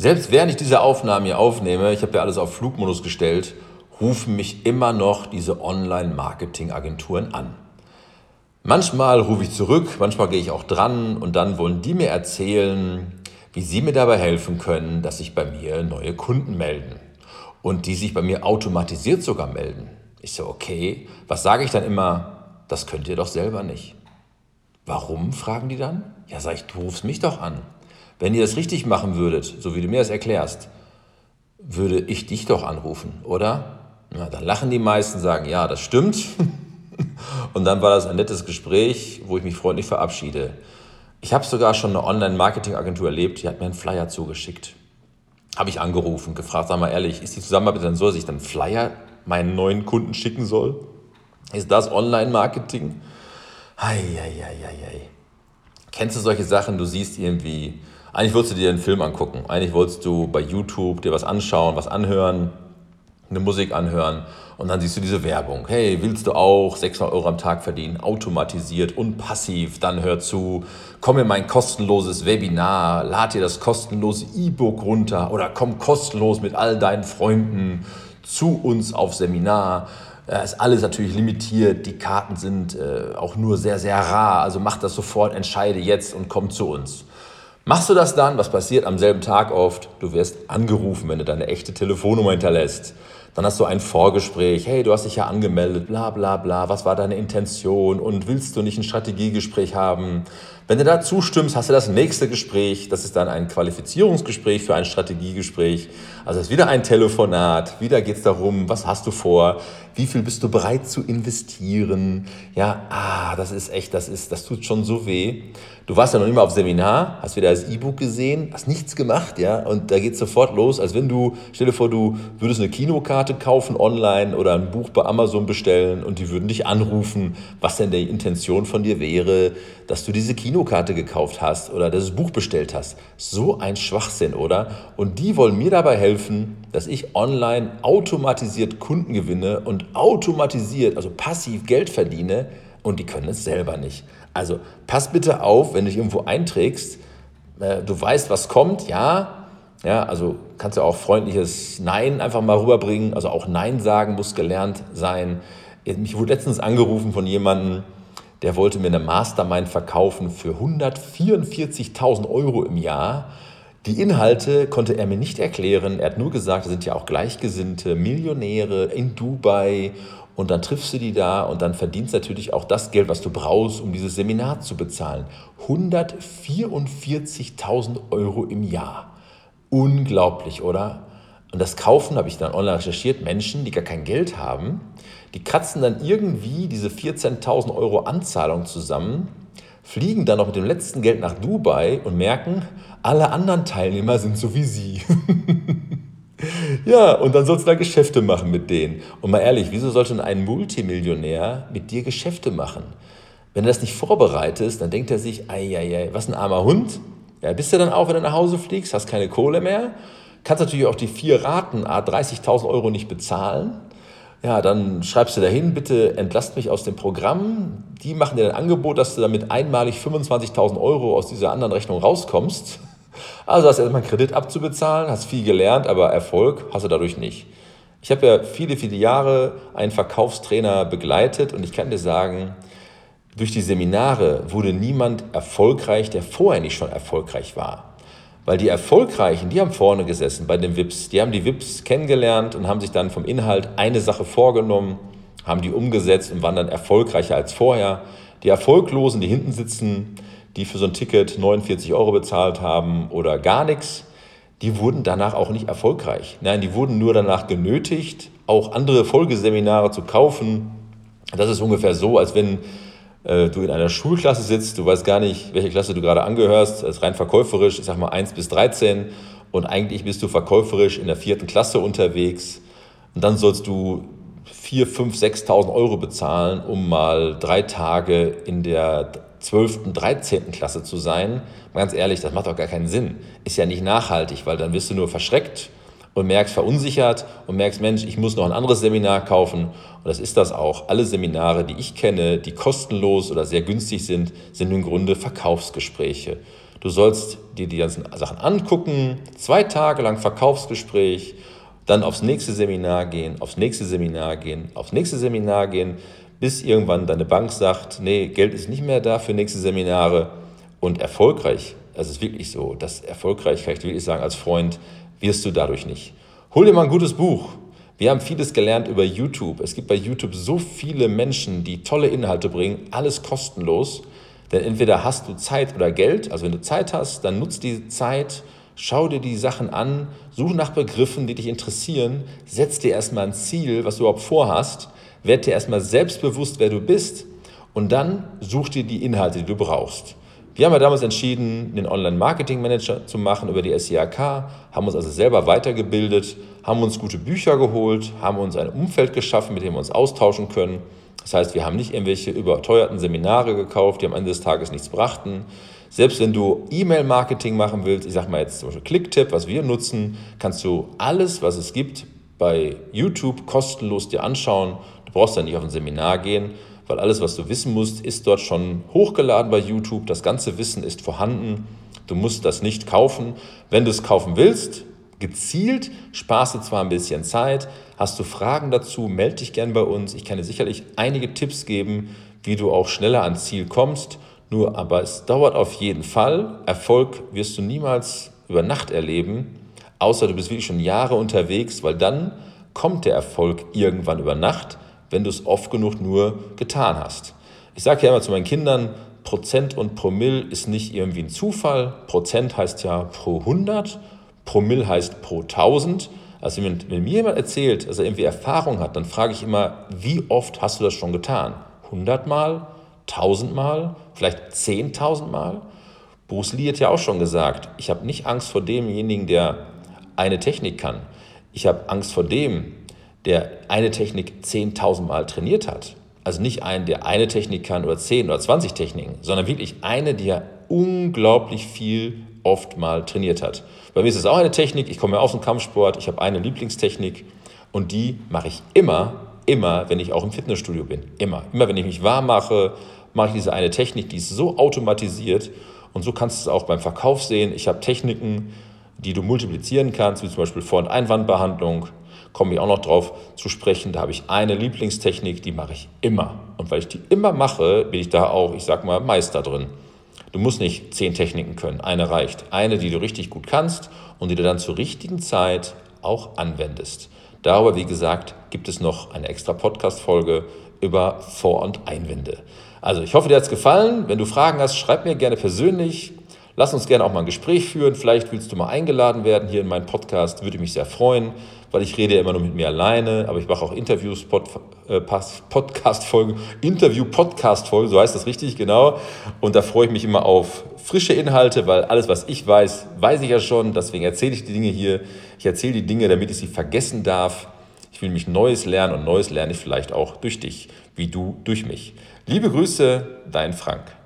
Selbst während ich diese Aufnahmen hier aufnehme, ich habe ja alles auf Flugmodus gestellt, rufen mich immer noch diese Online-Marketing-Agenturen an. Manchmal rufe ich zurück, manchmal gehe ich auch dran und dann wollen die mir erzählen, wie sie mir dabei helfen können, dass sich bei mir neue Kunden melden und die sich bei mir automatisiert sogar melden. Ich so, okay, was sage ich dann immer? Das könnt ihr doch selber nicht. Warum, fragen die dann? Ja, sag ich, du rufst mich doch an. Wenn ihr das richtig machen würdet, so wie du mir das erklärst, würde ich dich doch anrufen, oder? Na, dann lachen die meisten, sagen, ja, das stimmt. Und dann war das ein nettes Gespräch, wo ich mich freundlich verabschiede. Ich habe sogar schon eine Online-Marketing-Agentur erlebt, die hat mir einen Flyer zugeschickt. Habe ich angerufen, gefragt, sag mal ehrlich, ist die Zusammenarbeit dann so, dass ich dann Flyer meinen neuen Kunden schicken soll? Ist das Online-Marketing? Eieieiei. Kennst du solche Sachen, du siehst irgendwie, eigentlich wolltest du dir einen Film angucken, eigentlich wolltest du bei YouTube dir was anschauen, was anhören, eine Musik anhören und dann siehst du diese Werbung. Hey, willst du auch 600 Euro am Tag verdienen, automatisiert und passiv? Dann hör zu, komm in mein kostenloses Webinar, lad dir das kostenlose E-Book runter oder komm kostenlos mit all deinen Freunden zu uns auf Seminar. Es ist alles natürlich limitiert, die Karten sind äh, auch nur sehr, sehr rar. Also mach das sofort, entscheide jetzt und komm zu uns. Machst du das dann, was passiert am selben Tag oft? Du wirst angerufen, wenn du deine echte Telefonnummer hinterlässt. Dann hast du ein Vorgespräch, hey, du hast dich ja angemeldet, bla bla bla, was war deine Intention und willst du nicht ein Strategiegespräch haben? Wenn du da zustimmst, hast du das nächste Gespräch, das ist dann ein Qualifizierungsgespräch für ein Strategiegespräch. Also es ist wieder ein Telefonat, wieder geht es darum, was hast du vor, wie viel bist du bereit zu investieren. Ja, ah, das ist echt, das ist, das tut schon so weh. Du warst ja noch immer auf Seminar, hast wieder das E-Book gesehen, hast nichts gemacht, ja, und da geht es sofort los, als wenn du, stell dir vor, du würdest eine Kinokarte kaufen online oder ein Buch bei Amazon bestellen und die würden dich anrufen, was denn die Intention von dir wäre, dass du diese Kinokarte gekauft hast oder das Buch bestellt hast. So ein Schwachsinn, oder? Und die wollen mir dabei helfen, dass ich online automatisiert Kunden gewinne und automatisiert, also passiv Geld verdiene und die können es selber nicht. Also pass bitte auf, wenn du dich irgendwo einträgst, äh, du weißt, was kommt, ja, ja, also kannst du auch freundliches Nein einfach mal rüberbringen, also auch Nein sagen muss gelernt sein. Mich wurde letztens angerufen von jemandem, der wollte mir eine Mastermind verkaufen für 144.000 Euro im Jahr. Die Inhalte konnte er mir nicht erklären. Er hat nur gesagt, es sind ja auch Gleichgesinnte, Millionäre in Dubai und dann triffst du die da und dann verdienst natürlich auch das Geld, was du brauchst, um dieses Seminar zu bezahlen. 144.000 Euro im Jahr. Unglaublich, oder? Und das kaufen, habe ich dann online recherchiert, Menschen, die gar kein Geld haben, die kratzen dann irgendwie diese 14.000 Euro Anzahlung zusammen, fliegen dann noch mit dem letzten Geld nach Dubai und merken, alle anderen Teilnehmer sind so wie sie. Ja, und dann sollst du da Geschäfte machen mit denen. Und mal ehrlich, wieso sollte denn ein Multimillionär mit dir Geschäfte machen? Wenn du das nicht vorbereitest, dann denkt er sich, ei, was ein armer Hund. Ja, bist du dann auch, wenn du nach Hause fliegst, hast keine Kohle mehr, kannst natürlich auch die vier Raten, 30.000 Euro nicht bezahlen. Ja, dann schreibst du dahin, bitte entlasst mich aus dem Programm. Die machen dir ein Angebot, dass du damit einmalig 25.000 Euro aus dieser anderen Rechnung rauskommst. Also hast du erstmal einen Kredit abzubezahlen, hast viel gelernt, aber Erfolg hast du dadurch nicht. Ich habe ja viele, viele Jahre einen Verkaufstrainer begleitet und ich kann dir sagen, durch die Seminare wurde niemand erfolgreich, der vorher nicht schon erfolgreich war. Weil die Erfolgreichen, die haben vorne gesessen bei den VIPs, die haben die VIPs kennengelernt und haben sich dann vom Inhalt eine Sache vorgenommen, haben die umgesetzt und waren dann erfolgreicher als vorher. Die Erfolglosen, die hinten sitzen, die für so ein Ticket 49 Euro bezahlt haben oder gar nichts, die wurden danach auch nicht erfolgreich. Nein, die wurden nur danach genötigt, auch andere Folgeseminare zu kaufen. Das ist ungefähr so, als wenn du in einer Schulklasse sitzt, du weißt gar nicht, welche Klasse du gerade angehörst, das ist rein verkäuferisch, ich sag mal 1 bis 13 und eigentlich bist du verkäuferisch in der vierten Klasse unterwegs und dann sollst du 4, 5, 6.000 Euro bezahlen, um mal drei Tage in der 12., 13. Klasse zu sein, ganz ehrlich, das macht doch gar keinen Sinn. Ist ja nicht nachhaltig, weil dann wirst du nur verschreckt und merkst verunsichert und merkst, Mensch, ich muss noch ein anderes Seminar kaufen. Und das ist das auch. Alle Seminare, die ich kenne, die kostenlos oder sehr günstig sind, sind im Grunde Verkaufsgespräche. Du sollst dir die ganzen Sachen angucken, zwei Tage lang Verkaufsgespräch, dann aufs nächste Seminar gehen, aufs nächste Seminar gehen, aufs nächste Seminar gehen, bis irgendwann deine Bank sagt, nee, Geld ist nicht mehr da für nächste Seminare und erfolgreich, das ist wirklich so, das erfolgreich, kann ich wirklich sagen, als Freund wirst du dadurch nicht. Hol dir mal ein gutes Buch. Wir haben vieles gelernt über YouTube. Es gibt bei YouTube so viele Menschen, die tolle Inhalte bringen, alles kostenlos. Denn entweder hast du Zeit oder Geld. Also wenn du Zeit hast, dann nutzt die Zeit, schau dir die Sachen an, such nach Begriffen, die dich interessieren, setz dir erstmal ein Ziel, was du überhaupt vorhast, werd dir erstmal selbstbewusst, wer du bist und dann such dir die Inhalte, die du brauchst. Wir haben ja damals entschieden, den Online-Marketing-Manager zu machen über die SIAK, haben uns also selber weitergebildet, haben uns gute Bücher geholt, haben uns ein Umfeld geschaffen, mit dem wir uns austauschen können das heißt, wir haben nicht irgendwelche überteuerten Seminare gekauft, die am Ende des Tages nichts brachten. Selbst wenn du E-Mail-Marketing machen willst, ich sage mal jetzt zum Beispiel Clicktip, was wir nutzen, kannst du alles, was es gibt, bei YouTube kostenlos dir anschauen. Du brauchst dann nicht auf ein Seminar gehen, weil alles, was du wissen musst, ist dort schon hochgeladen bei YouTube. Das ganze Wissen ist vorhanden. Du musst das nicht kaufen. Wenn du es kaufen willst, gezielt, sparst du zwar ein bisschen Zeit, hast du Fragen dazu, melde dich gern bei uns. Ich kann dir sicherlich einige Tipps geben, wie du auch schneller ans Ziel kommst. Nur aber es dauert auf jeden Fall. Erfolg wirst du niemals über Nacht erleben, außer du bist wirklich schon Jahre unterwegs, weil dann kommt der Erfolg irgendwann über Nacht, wenn du es oft genug nur getan hast. Ich sage ja immer zu meinen Kindern, Prozent und Promille ist nicht irgendwie ein Zufall. Prozent heißt ja pro 100 Promille heißt pro 1000. Also wenn, wenn mir jemand erzählt, dass er irgendwie Erfahrung hat, dann frage ich immer, wie oft hast du das schon getan? 100 Mal? 1000 Mal? Vielleicht 10.000 Mal? Bruce Lee hat ja auch schon gesagt, ich habe nicht Angst vor demjenigen, der eine Technik kann. Ich habe Angst vor dem, der eine Technik 10.000 Mal trainiert hat. Also nicht einen, der eine Technik kann oder 10 oder 20 Techniken, sondern wirklich eine, die er unglaublich viel oft mal trainiert hat. Bei mir ist es auch eine Technik, ich komme ja aus dem Kampfsport, ich habe eine Lieblingstechnik und die mache ich immer, immer, wenn ich auch im Fitnessstudio bin. Immer. Immer, wenn ich mich warm mache, mache ich diese eine Technik, die ist so automatisiert und so kannst du es auch beim Verkauf sehen. Ich habe Techniken, die du multiplizieren kannst, wie zum Beispiel Vor- und Einwandbehandlung, komme ich auch noch drauf zu sprechen. Da habe ich eine Lieblingstechnik, die mache ich immer. Und weil ich die immer mache, bin ich da auch, ich sag mal, Meister drin. Du musst nicht zehn Techniken können, eine reicht. Eine, die du richtig gut kannst und die du dann zur richtigen Zeit auch anwendest. Darüber, wie gesagt, gibt es noch eine extra Podcast-Folge über Vor- und Einwände. Also, ich hoffe, dir hat es gefallen. Wenn du Fragen hast, schreib mir gerne persönlich. Lass uns gerne auch mal ein Gespräch führen. Vielleicht willst du mal eingeladen werden hier in meinen Podcast. Würde mich sehr freuen, weil ich rede ja immer nur mit mir alleine, aber ich mache auch Interviews, Pod, äh, Podcast-Folgen, Interview-Podcast-Folgen, so heißt das richtig, genau. Und da freue ich mich immer auf frische Inhalte, weil alles, was ich weiß, weiß ich ja schon. Deswegen erzähle ich die Dinge hier. Ich erzähle die Dinge, damit ich sie vergessen darf. Ich will mich Neues lernen und Neues lerne ich vielleicht auch durch dich, wie du durch mich. Liebe Grüße, dein Frank.